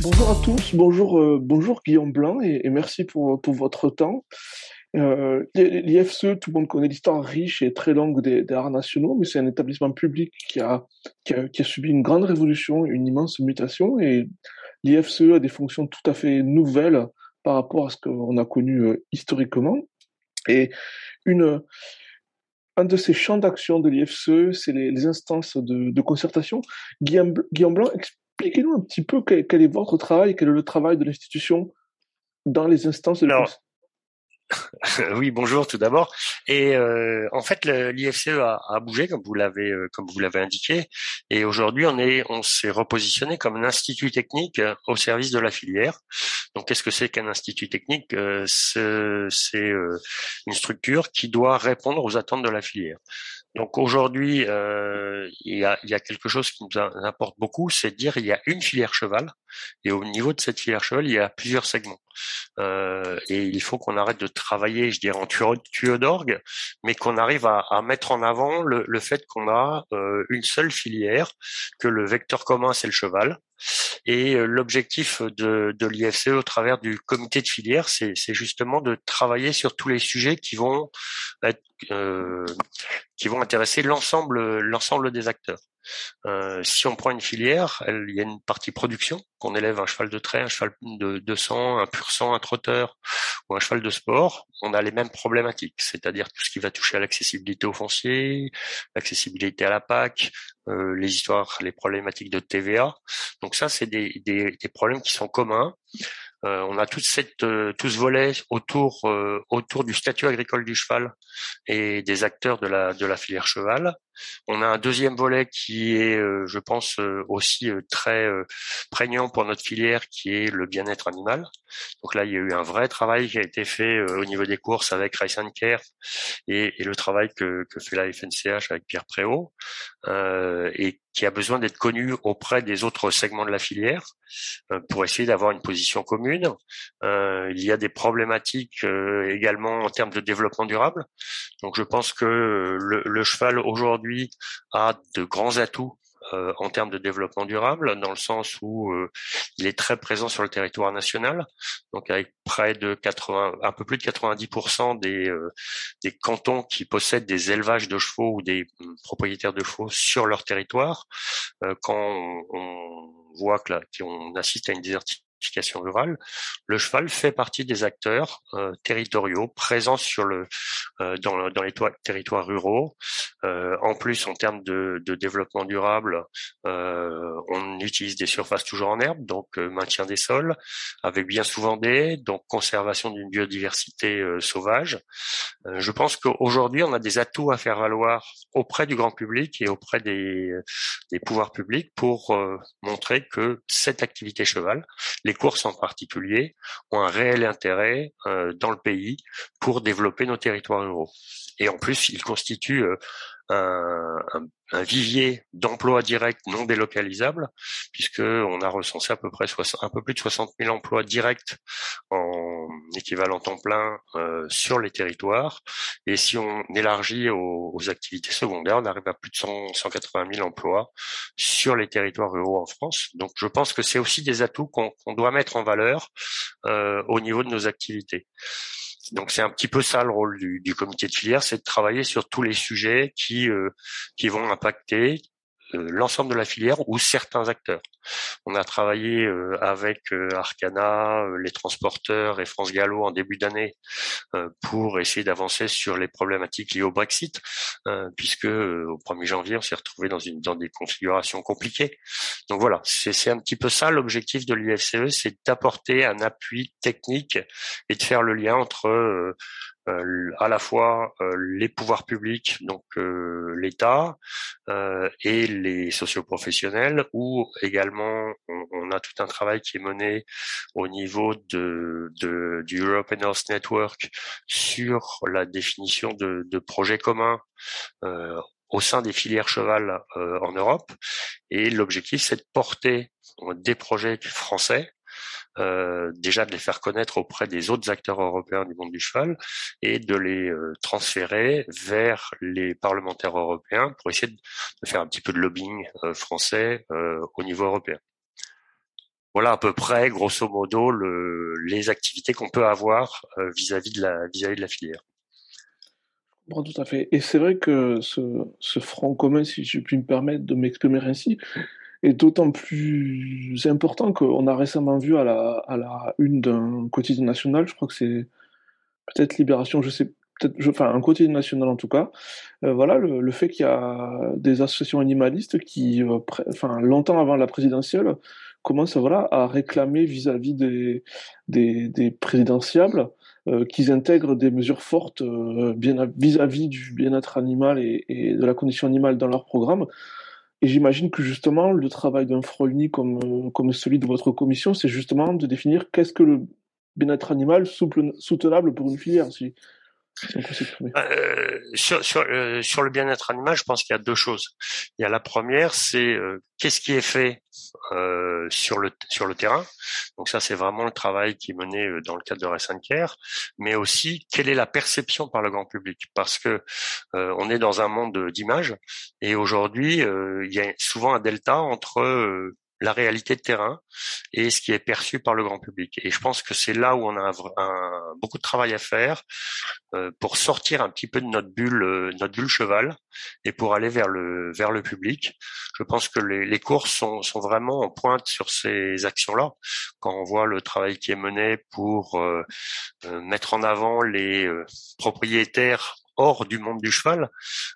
Bonjour à tous, bonjour, euh, bonjour Guillaume Blanc et, merci pour, pour votre temps. Euh, L'IFCE, tout le monde connaît l'histoire riche et très longue des, arts nationaux, mais c'est un établissement public qui a, qui a, qui, a, subi une grande révolution, une immense mutation, et l'IFCE a des fonctions tout à fait nouvelles par rapport à ce qu'on a connu euh, historiquement. Et une, un de ces champs d'action de l'IFCE, c'est les, les, instances de, de concertation. Guillaume, Guillaume Blanc, expliquez-nous un petit peu quel, quel, est votre travail, quel est le travail de l'institution dans les instances de Alors, oui, bonjour tout d'abord. Et euh, en fait, l'IFCE a, a, bougé comme vous l'avez euh, comme vous l'avez indiqué. Et aujourd'hui, on est on s'est repositionné comme un institut technique euh, au service de la filière. Donc, qu'est-ce que c'est qu'un institut technique? C'est une structure qui doit répondre aux attentes de la filière. Donc aujourd'hui, euh, il, y a, quelque chose qui nous importe beaucoup, c'est de dire il y a une filière cheval, et au niveau de cette filière cheval, il y a plusieurs segments. Euh, et il faut qu'on arrête de travailler, je dirais, en tuyau d'orgue, mais qu'on arrive à, mettre en avant le, le fait qu'on a euh, une seule filière, que le vecteur commun c'est le cheval, et euh, l'objectif de, de l'IFCE au travers du comité de filière, c'est justement de travailler sur tous les sujets qui vont être, euh, qui vont intéresser l'ensemble l'ensemble des acteurs. Euh, si on prend une filière, il y a une partie production, qu'on élève un cheval de trait, un cheval de, de sang, un pur sang, un trotteur ou un cheval de sport, on a les mêmes problématiques, c'est-à-dire tout ce qui va toucher à l'accessibilité au foncier, l'accessibilité à la PAC, euh, les histoires, les problématiques de TVA. Donc ça, c'est des, des, des problèmes qui sont communs. Euh, on a toute cette, euh, tout ce volet autour, euh, autour du statut agricole du cheval et des acteurs de la, de la filière cheval. On a un deuxième volet qui est, je pense, aussi très prégnant pour notre filière, qui est le bien-être animal. Donc là, il y a eu un vrai travail qui a été fait au niveau des courses avec Race and Care et, et, le travail que, que fait la FNCH avec Pierre Préau et qui a besoin d'être connu auprès des autres segments de la filière euh, pour essayer d'avoir une position commune. Euh, il y a des problématiques euh, également en termes de développement durable. Donc je pense que le, le cheval aujourd'hui a de grands atouts euh, en termes de développement durable, dans le sens où euh, il est très présent sur le territoire national, donc avec près de 80, un peu plus de 90% des, euh, des cantons qui possèdent des élevages de chevaux ou des hum, propriétaires de chevaux sur leur territoire. quand on, on voit que là, qu'on assiste à une désertification rurale, le cheval fait partie des acteurs euh, territoriaux présents sur le euh, dans, les territoires ruraux. Euh, en plus, en termes de, de développement durable, on utilise des surfaces toujours en herbe, donc maintien des sols, avec bien souvent des, donc conservation d'une biodiversité sauvage. je pense qu'aujourd'hui, on a des atouts à faire valoir auprès du grand public et auprès des, des pouvoirs publics pour montrer que cette activité cheval, les courses en particulier ont un réel intérêt euh, dans le pays pour développer nos territoires ruraux. Et en plus, ils constituent un, vivier d'emplois directs non délocalisables, puisque on a recensé à peu près un peu plus de 60 000 emplois directs en équivalent temps plein euh, sur les territoires. Et si on élargit aux, aux, activités secondaires, on arrive à plus de 100, 180 000 emplois sur les territoires ruraux en France. Donc, je pense que c'est aussi des atouts qu'on doit mettre en valeur euh, au niveau de nos activités. Donc c'est un petit peu ça le rôle du, comité de filière, c'est de travailler sur tous les sujets qui euh, qui vont impacter l'ensemble de la filière ou certains acteurs. On a travaillé euh, avec euh, Arcana, les transporteurs et France Gallo en début d'année pour essayer d'avancer sur les problématiques liées au Brexit, puisque au 1er janvier, on s'est retrouvé dans, une, dans des configurations compliquées. Donc voilà, c'est un petit peu ça l'objectif de l'IFCE, c'est d'apporter un appui technique et de faire le lien entre euh, à la fois euh, les pouvoirs publics, donc euh, l'État et les socioprofessionnels, ou également on, a tout un travail qui est mené au niveau de, de du European Health Network sur la définition de, de projets communs au sein des filières cheval en Europe. Et l'objectif, c'est de porter des projets français euh, déjà de les faire connaître auprès des autres acteurs européens du monde du cheval et de les euh, transférer vers les parlementaires européens pour essayer de, faire un petit peu de lobbying euh, français au niveau européen. Voilà à peu près, grosso modo, le, les activités qu'on peut avoir vis-à-vis de la vis-à-vis de la filière. Bon, tout à fait. Et c'est vrai que ce, ce front commun, si je puis me permettre de m'exprimer ainsi, est d'autant plus important qu'on a récemment vu à la, à la une d'un quotidien national, je crois que c'est peut-être Libération, je sais enfin un quotidien national en tout cas, euh, voilà le, fait qu'il y a des associations animalistes qui, euh, enfin longtemps avant la présidentielle, commencent voilà à réclamer vis-à-vis des, des, des euh, qu'ils intègrent des mesures fortes vis-à-vis du bien-être animal et, de la condition animale dans leur programme. Et j'imagine que justement, le travail d'un Frolny comme, euh, comme celui de votre commission, c'est justement de définir qu'est-ce que le bien-être animal soutenable pour une filière. Euh, euh, sur, le bien-être animal, je pense qu'il y a deux choses. Il y a la première, c'est euh, qu'est-ce qui est fait euh, sur le terrain. Donc ça, c'est vraiment le travail qui est mené dans le cadre de Rescent Care, mais aussi quelle est la perception par le grand public, parce que on est dans un monde d'images et aujourd'hui, il y a souvent un delta entre la réalité de terrain et ce qui est perçu par le grand public. Et je pense que c'est là où on a un, beaucoup de travail à faire euh, pour sortir un petit peu de notre bulle, euh, notre bulle cheval, et pour aller vers le vers le public. Je pense que les, les courses sont, sont vraiment en pointe sur ces actions-là. Quand on voit le travail qui est mené pour euh, mettre en avant les propriétaires hors du monde du cheval.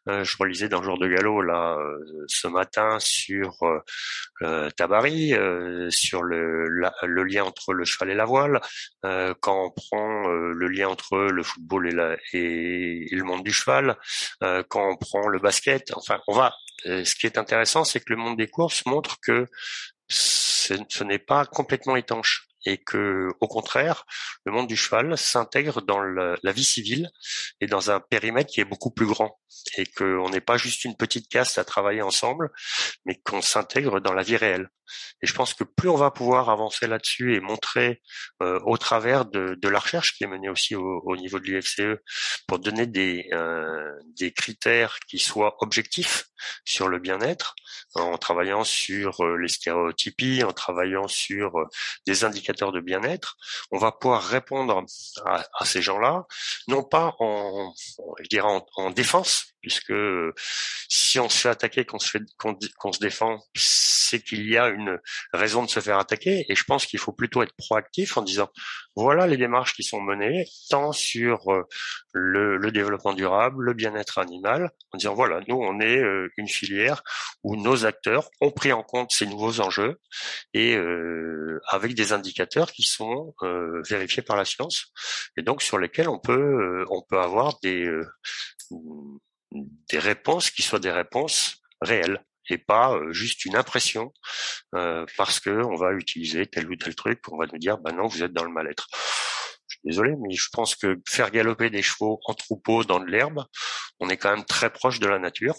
Euh, je relisais dans le jour de galop là euh, ce matin sur euh, Tabari, sur le, le lien entre le cheval et la voile. quand on prend le lien entre le football et, la, et, le monde du cheval, quand on prend le basket, enfin on va. ce qui est intéressant, c'est que le monde des courses montre que ce n'est pas complètement étanche et que, au contraire, le monde du cheval s'intègre dans la vie civile et dans un périmètre qui est beaucoup plus grand et qu'on n'est pas juste une petite caste à travailler ensemble, mais qu'on s'intègre dans la vie réelle. Et je pense que plus on va pouvoir avancer là-dessus et montrer euh, au travers de, la recherche qui est menée aussi au, au niveau de l'IFCE pour donner des, euh, des critères qui soient objectifs sur le bien-être, en travaillant sur euh, les stéréotypies, en travaillant sur des indicateurs de bien-être, on va pouvoir répondre à, ces gens-là, non pas en, je dirais en défense, puisque si on se fait attaquer, qu'on se fait, qu'on se défend, c'est qu'il y a une raison de se faire attaquer. Et je pense qu'il faut plutôt être proactif en disant voilà les démarches qui sont menées, tant sur euh, le, le développement durable, le bien-être animal, en disant voilà nous on est euh, une filière où nos acteurs ont pris en compte ces nouveaux enjeux et euh, avec des indicateurs qui sont euh, vérifiés par la science et donc sur lesquels on peut on peut avoir des des réponses qui soient des réponses réelles et pas euh, juste une impression euh, parce que on va utiliser tel ou tel truc, on va nous dire bah non vous êtes dans le mal-être. Je suis désolé, mais je pense que faire galoper des chevaux en troupeau dans de l'herbe, on est quand même très proche de la nature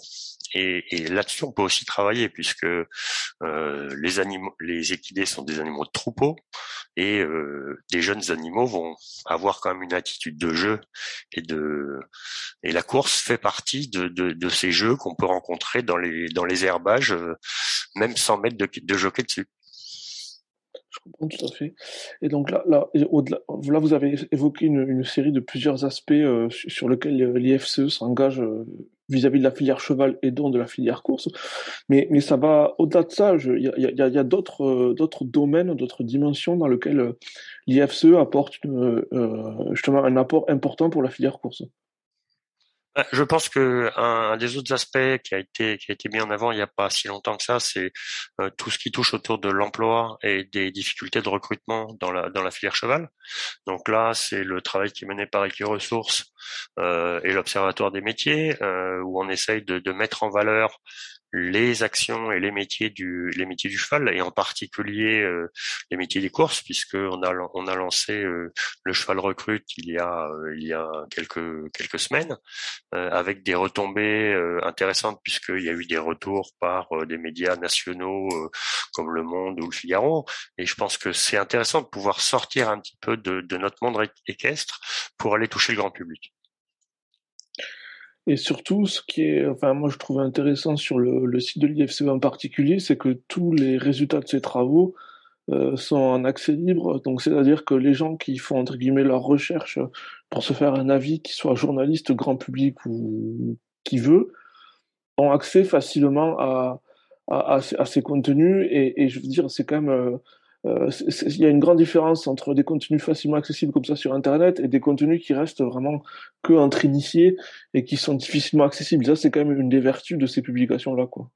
et, et là-dessus, on peut aussi travailler puisque euh, les les équidés sont des animaux de troupeau et euh, des jeunes animaux vont avoir quand même une attitude de jeu et de et la course fait partie de, de, de ces jeux qu'on peut rencontrer dans les dans les herbages, euh, même sans mettre de, de jockey dessus. Je comprends tout à fait. Et donc là, là, là vous avez évoqué une, une série de plusieurs aspects euh, sur lesquels euh, l'IFCE s'engage euh, vis-à-vis de la filière cheval et donc de la filière course. Mais, mais ça va au-delà de ça. Il y a, y a, y a d'autres, euh, d'autres domaines, d'autres dimensions dans lesquelles l'IFCE apporte une, justement un apport important pour la filière course. Je pense que un, des autres aspects qui a été qui a été mis en avant il n'y a pas si longtemps que ça, c'est tout ce qui touche autour de l'emploi et des difficultés de recrutement dans la dans la filière cheval. Donc là, c'est le travail qui est mené par Equiresources et l'Observatoire des métiers, où on essaye de, de mettre en valeur les actions et les métiers du les métiers du cheval et en particulier euh, les métiers des courses puisque on a on a lancé euh, le cheval recrute il y a euh, il y a quelques quelques semaines avec des retombées intéressantes puisqu'il y a eu des retours par des médias nationaux comme Le Monde ou Le Figaro et je pense que c'est intéressant de pouvoir sortir un petit peu de, de notre monde équestre pour aller toucher le grand public. Et surtout, ce qui est, enfin, moi, je trouve intéressant sur le, site de l'IFCE en particulier, c'est que tous les résultats de ces travaux euh, sont en accès libre. Donc, c'est-à-dire que les gens qui font, entre guillemets, leur recherche pour se faire un avis, qu'ils soient journalistes, grand public ou qui veut, ont accès facilement à, ces contenus. Et, et, je veux dire, c'est quand même, euh, il y a une grande différence entre des contenus facilement accessibles comme ça sur Internet et des contenus qui restent vraiment que entre initiés et qui sont difficilement accessibles. Ça, c'est quand même une des vertus de ces publications-là, quoi.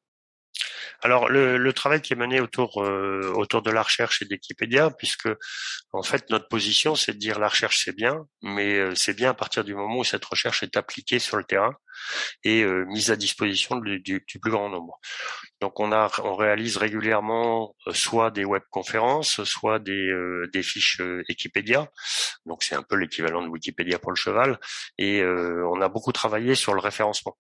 Alors le, le, travail qui est mené autour euh, autour de la recherche et d'Wikipédia, puisque en fait notre position c'est de dire la recherche c'est bien, mais euh, c'est bien à partir du moment où cette recherche est appliquée sur le terrain et euh, mise à disposition du, plus grand nombre. Donc on a on réalise régulièrement soit des webconférences, soit des des fiches Wikipédia. Donc c'est un peu l'équivalent de Wikipédia pour le cheval et on a beaucoup travaillé sur le référencement.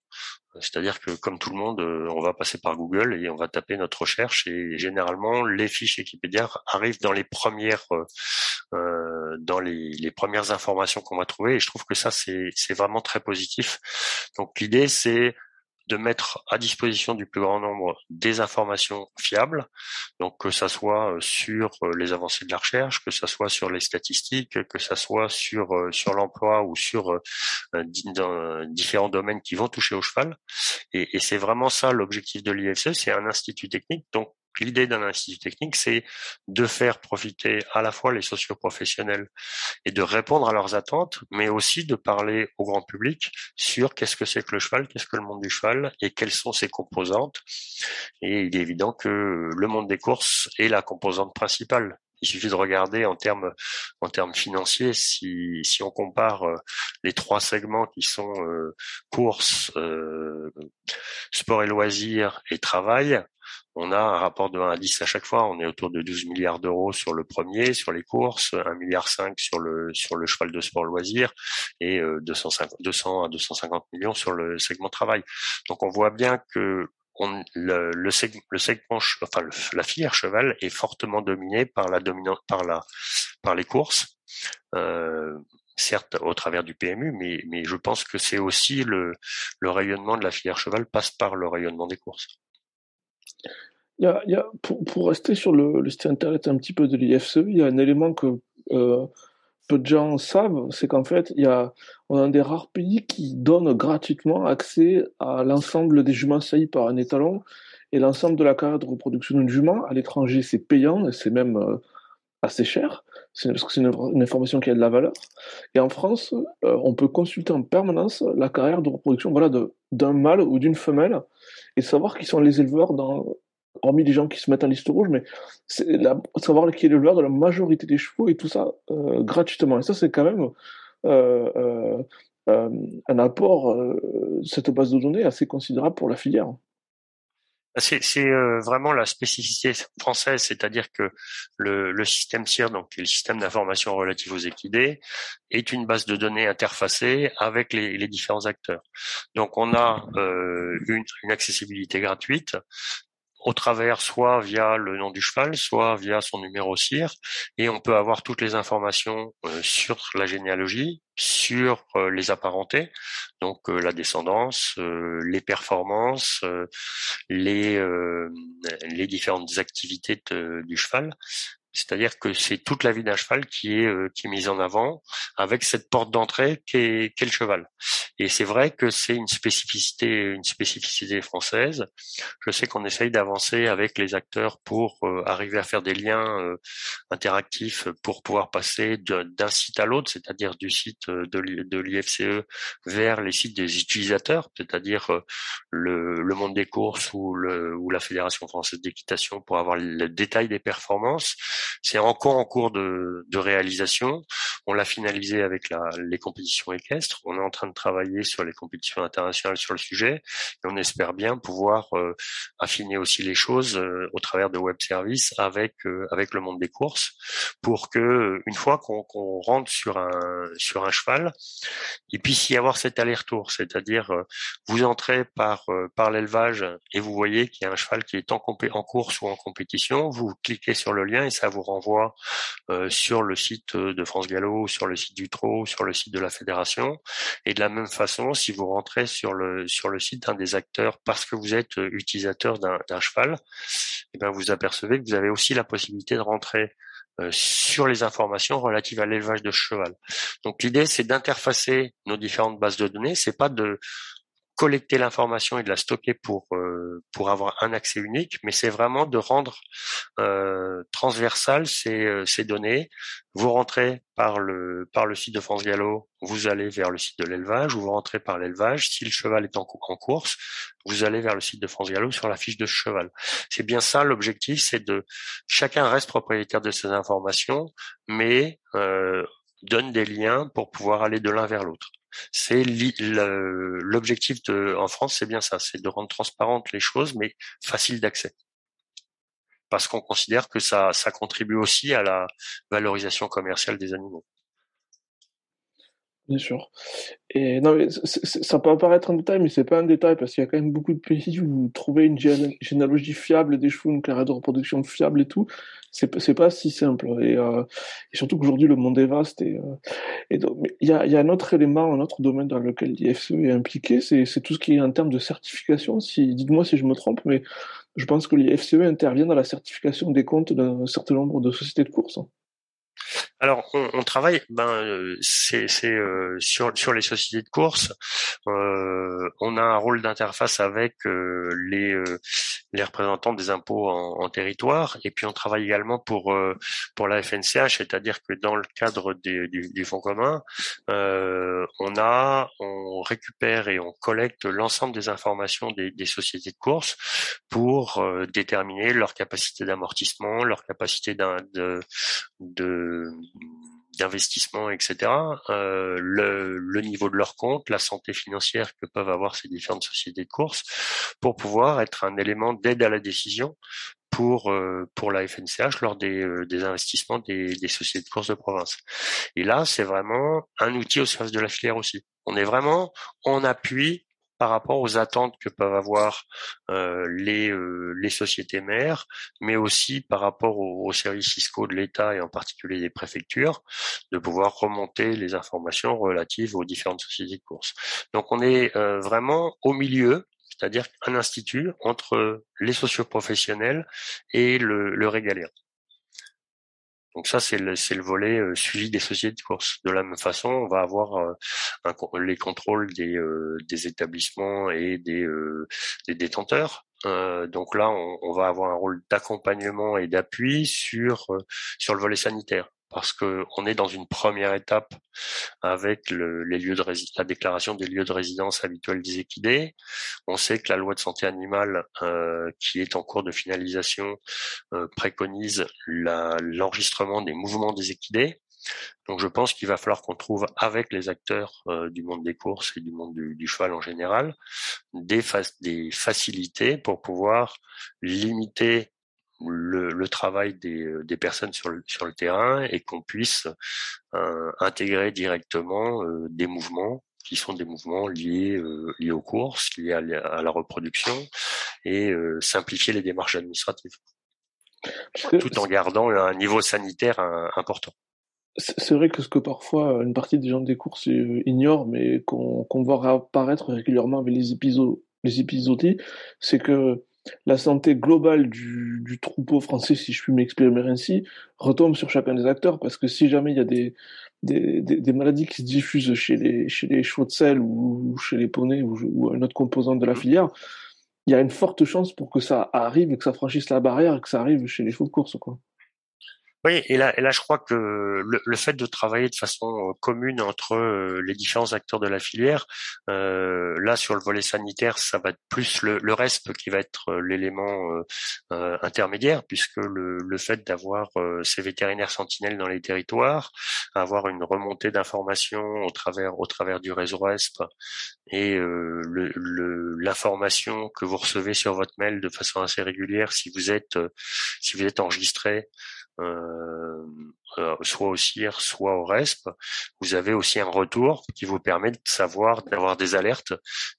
C'est-à-dire que comme tout le monde, on va passer par Google et on va taper notre recherche et généralement les fiches Wikipédia arrivent dans les premières euh, euh, dans les, premières informations qu'on va trouver et je trouve que ça c'est vraiment très positif. Donc l'idée c'est de mettre à disposition du plus grand nombre des informations fiables, donc que ça soit euh, sur euh, les avancées de la recherche, que ça soit sur les statistiques, que ça soit sur euh, sur l'emploi ou sur différents domaines qui vont toucher au cheval. Et, c'est vraiment ça l'objectif de l'IFC, c'est un institut technique, l'idée d'un institut technique, c'est de faire profiter à la fois les socioprofessionnels et de répondre à leurs attentes, mais aussi de parler au grand public sur qu'est-ce que c'est que le cheval, qu'est-ce que le monde du cheval et quelles sont ses composantes. Et il est évident que le monde des courses est la composante principale. Il suffit de regarder en termes en termes financiers si si on compare euh, les trois segments qui sont euh, course, euh, sport et loisirs et travail, on a un rapport de 1 à 10 à chaque fois. On est autour de 12 milliards d'euros sur le premier, sur les courses, 1 milliard 5 sur le sur le cheval de sport loisir et 250, euh, 200 à 250 millions sur le segment travail. Donc on voit bien que le, segment, le segment, enfin la filière cheval est fortement dominée par la dominante, par la, par les courses. Euh, certes au travers du PMU, mais, mais je pense que c'est aussi le, le rayonnement de la filière cheval passe par le rayonnement des courses. Il y a, pour, rester sur le, le, site internet un petit peu de l'IFCE, il y a un élément que euh, peu de gens savent, c'est qu'en fait, il y a, on a un des rares pays qui donne gratuitement accès à l'ensemble des juments saillis par un étalon et l'ensemble de la carrière de reproduction d'une jument. À l'étranger, c'est payant et c'est même euh, assez cher, parce que c'est une, information qui a de la valeur. Et en France, euh, on peut consulter en permanence la carrière de reproduction voilà, d'un mâle ou d'une femelle et savoir qui sont les éleveurs dans, hormis des gens qui se mettent en liste rouge, mais savoir qui est l'éleveur de la majorité des chevaux et tout ça euh, gratuitement. Et ça, c'est quand même euh, un apport, cette base de données assez considérable pour la filière. C'est euh, vraiment la spécificité française, c'est-à-dire que le, système CIR, donc le système d'information relative aux équidés, est une base de données interfacée avec les, différents acteurs. Donc on a euh, une, accessibilité gratuite au travers soit via le nom du cheval, soit via son numéro CIR, et on peut avoir toutes les informations euh, sur la généalogie, sur euh, les apparentés, donc euh, la descendance, les performances, les, les différentes activités du cheval, c'est-à-dire que c'est toute la vie d'un cheval qui est euh, qui est mise en avant avec cette porte d'entrée qui est, le cheval. Et c'est vrai que c'est une spécificité une spécificité française. Je sais qu'on essaye d'avancer avec les acteurs pour euh, arriver à faire des liens euh, interactifs pour pouvoir passer d'un site à l'autre, c'est-à-dire du site de l'IFCE vers les sites des utilisateurs, c'est-à-dire le, le monde des courses ou, le, ou la Fédération française d'équitation pour avoir le détail des performances c'est encore en cours de, de réalisation. On l'a finalisé avec la, les compétitions équestres. On est en train de travailler sur les compétitions internationales sur le sujet et on espère bien pouvoir euh, affiner aussi les choses euh, au travers de web services avec euh, avec le monde des courses pour que une fois qu'on rentre sur un sur un cheval, il puisse y avoir cet aller-retour, c'est-à-dire vous entrez par par l'élevage et vous voyez qu'il y a un cheval qui est en, en course ou en compétition, vous cliquez sur le lien et ça vous renvoie sur le site de France Gallo, sur le site du Trot, sur le site de la fédération. Et de la même façon, si vous rentrez sur le sur le site d'un des acteurs parce que vous êtes utilisateur d'un cheval, et eh ben vous apercevez que vous avez aussi la possibilité de rentrer sur les informations relatives à l'élevage de cheval. Donc l'idée c'est d'interfacer nos différentes bases de données, c'est pas de collecter l'information et de la stocker pour euh, pour avoir un accès unique, mais c'est vraiment de rendre euh, transversal ces, euh, ces données. Vous rentrez par le par le site de France Gallo, vous allez vers le site de l'élevage, ou vous rentrez par l'élevage. Si le cheval est en, en course, vous allez vers le site de France Gallo sur la fiche de cheval. C'est bien ça l'objectif, c'est de chacun reste propriétaire de ces informations, mais euh, donne des liens pour pouvoir aller de l'un vers l'autre. C'est l'objectif en France, c'est bien ça, c'est de rendre transparentes les choses, mais facile d'accès. Parce qu'on considère que ça contribue aussi à la valorisation commerciale des animaux. Bien sûr. Et non, mais ça peut apparaître un détail, mais c'est pas un détail parce qu'il y a quand même beaucoup de pays où vous trouvez une généalogie fiable des chevaux, une carrière de reproduction fiable et tout. C'est pas si simple. Et, euh, et surtout qu'aujourd'hui le monde est vaste. Et, euh, et donc, il y a, y a un autre élément, un autre domaine dans lequel l'IFCE est impliqué, c'est c'est tout ce qui est en termes de certification. Si dites-moi si je me trompe, mais je pense que l'IFCE intervient dans la certification des comptes d'un certain nombre de sociétés de course. Alors, on, on travaille, ben, euh, c'est euh, sur sur les sociétés de course. Euh, on a un rôle d'interface avec euh, les euh, les représentants des impôts en, en, territoire, et puis on travaille également pour pour la FNCH, c'est-à-dire que dans le cadre des, du, du fonds commun, on a on récupère et on collecte l'ensemble des informations des, des, sociétés de course pour déterminer leur capacité d'amortissement, leur capacité de, de d'investissement, etc., euh, le, le, niveau de leur compte, la santé financière que peuvent avoir ces différentes sociétés de course, pour pouvoir être un élément d'aide à la décision pour euh, pour la FNCH lors des, euh, des investissements des, des sociétés de course de province. Et là, c'est vraiment un outil au service de la filière aussi. On est vraiment en appui par rapport aux attentes que peuvent avoir euh, les, euh, les sociétés mères, mais aussi par rapport aux, services fiscaux de l'État et en particulier des préfectures, de pouvoir remonter les informations relatives aux différentes sociétés de course. Donc on est euh, vraiment au milieu, c'est-à-dire un institut entre les socioprofessionnels et le, le. Donc ça, c'est le, le, volet euh, suivi des sociétés de course. De la même façon, on va avoir euh, les contrôles des, euh, des, établissements et des, des détenteurs. donc là, on, on, va avoir un rôle d'accompagnement et d'appui sur sur le volet sanitaire parce que on est dans une première étape avec le, les lieux de la déclaration des lieux de résidence habituels des équidés. On sait que la loi de santé animale, euh, qui est en cours de finalisation, euh, préconise l'enregistrement des mouvements des équidés. Donc je pense qu'il va falloir qu'on trouve avec les acteurs euh, du monde des courses et du monde du, du cheval en général des, des facilités pour pouvoir limiter le, le travail des, euh, des, personnes sur le, sur le terrain et qu'on puisse euh, intégrer directement euh, des mouvements qui sont des mouvements liés, liés aux courses, liés à, la reproduction et simplifier les démarches administratives, tout en gardant un niveau sanitaire important. C'est vrai que ce que parfois une partie des gens des courses ignorent, mais qu'on voit apparaître régulièrement avec les épisodes, les épisodies, c'est que la santé globale du, du, troupeau français, si je puis m'exprimer ainsi, retombe sur chacun des acteurs, parce que si jamais il y a des, des, des, maladies qui se diffusent chez les, chez les chevaux de sel ou, chez les poneys ou, ou, un autre composant de la filière, il y a une forte chance pour que ça arrive et que ça franchisse la barrière et que ça arrive chez les chevaux de course. Quoi. Oui, et là, et là, je crois que le, le, fait de travailler de façon commune entre les différents acteurs de la filière, euh, là sur le volet sanitaire, ça va être plus le, le RESP qui va être l'élément euh, intermédiaire, puisque le, le fait d'avoir ces vétérinaires sentinelles dans les territoires, avoir une remontée d'informations au travers au travers du réseau RESP et l'information que vous recevez sur votre mail de façon assez régulière si vous êtes si vous êtes enregistré euh, euh, soit au CIR, soit au RESP, vous avez aussi un retour qui vous permet de savoir, d'avoir des alertes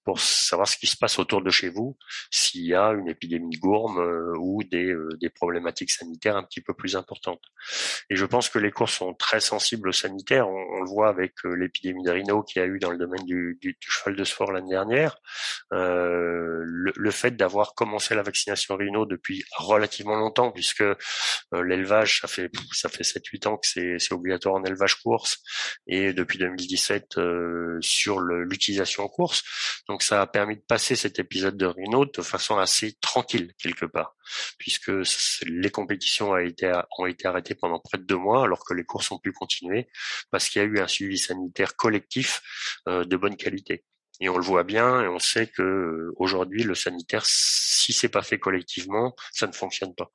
pour savoir ce qui se passe autour de chez vous, s'il y a une épidémie de gourme euh, ou des, des problématiques sanitaires un petit peu plus importantes. Et je pense que les cours sont très sensibles aux sanitaires. On, le voit avec l'épidémie de rhino qu'il y a eu dans le domaine du, cheval de sport l'année dernière. Euh, le, le, fait d'avoir commencé la vaccination rhino depuis relativement longtemps, puisque l'élevage ça fait ça fait 7-8 que c'est obligatoire en élevage course et depuis 2017 euh, sur l'utilisation en course. Donc ça a permis de passer cet épisode de Rhino de façon assez tranquille quelque part, puisque les compétitions ont été, ont été arrêtées pendant près de deux mois alors que les courses ont pu continuer parce qu'il y a eu un suivi sanitaire collectif euh, de bonne qualité. Et on le voit bien et on sait que euh, aujourd'hui le sanitaire, si c'est pas fait collectivement, ça ne fonctionne pas.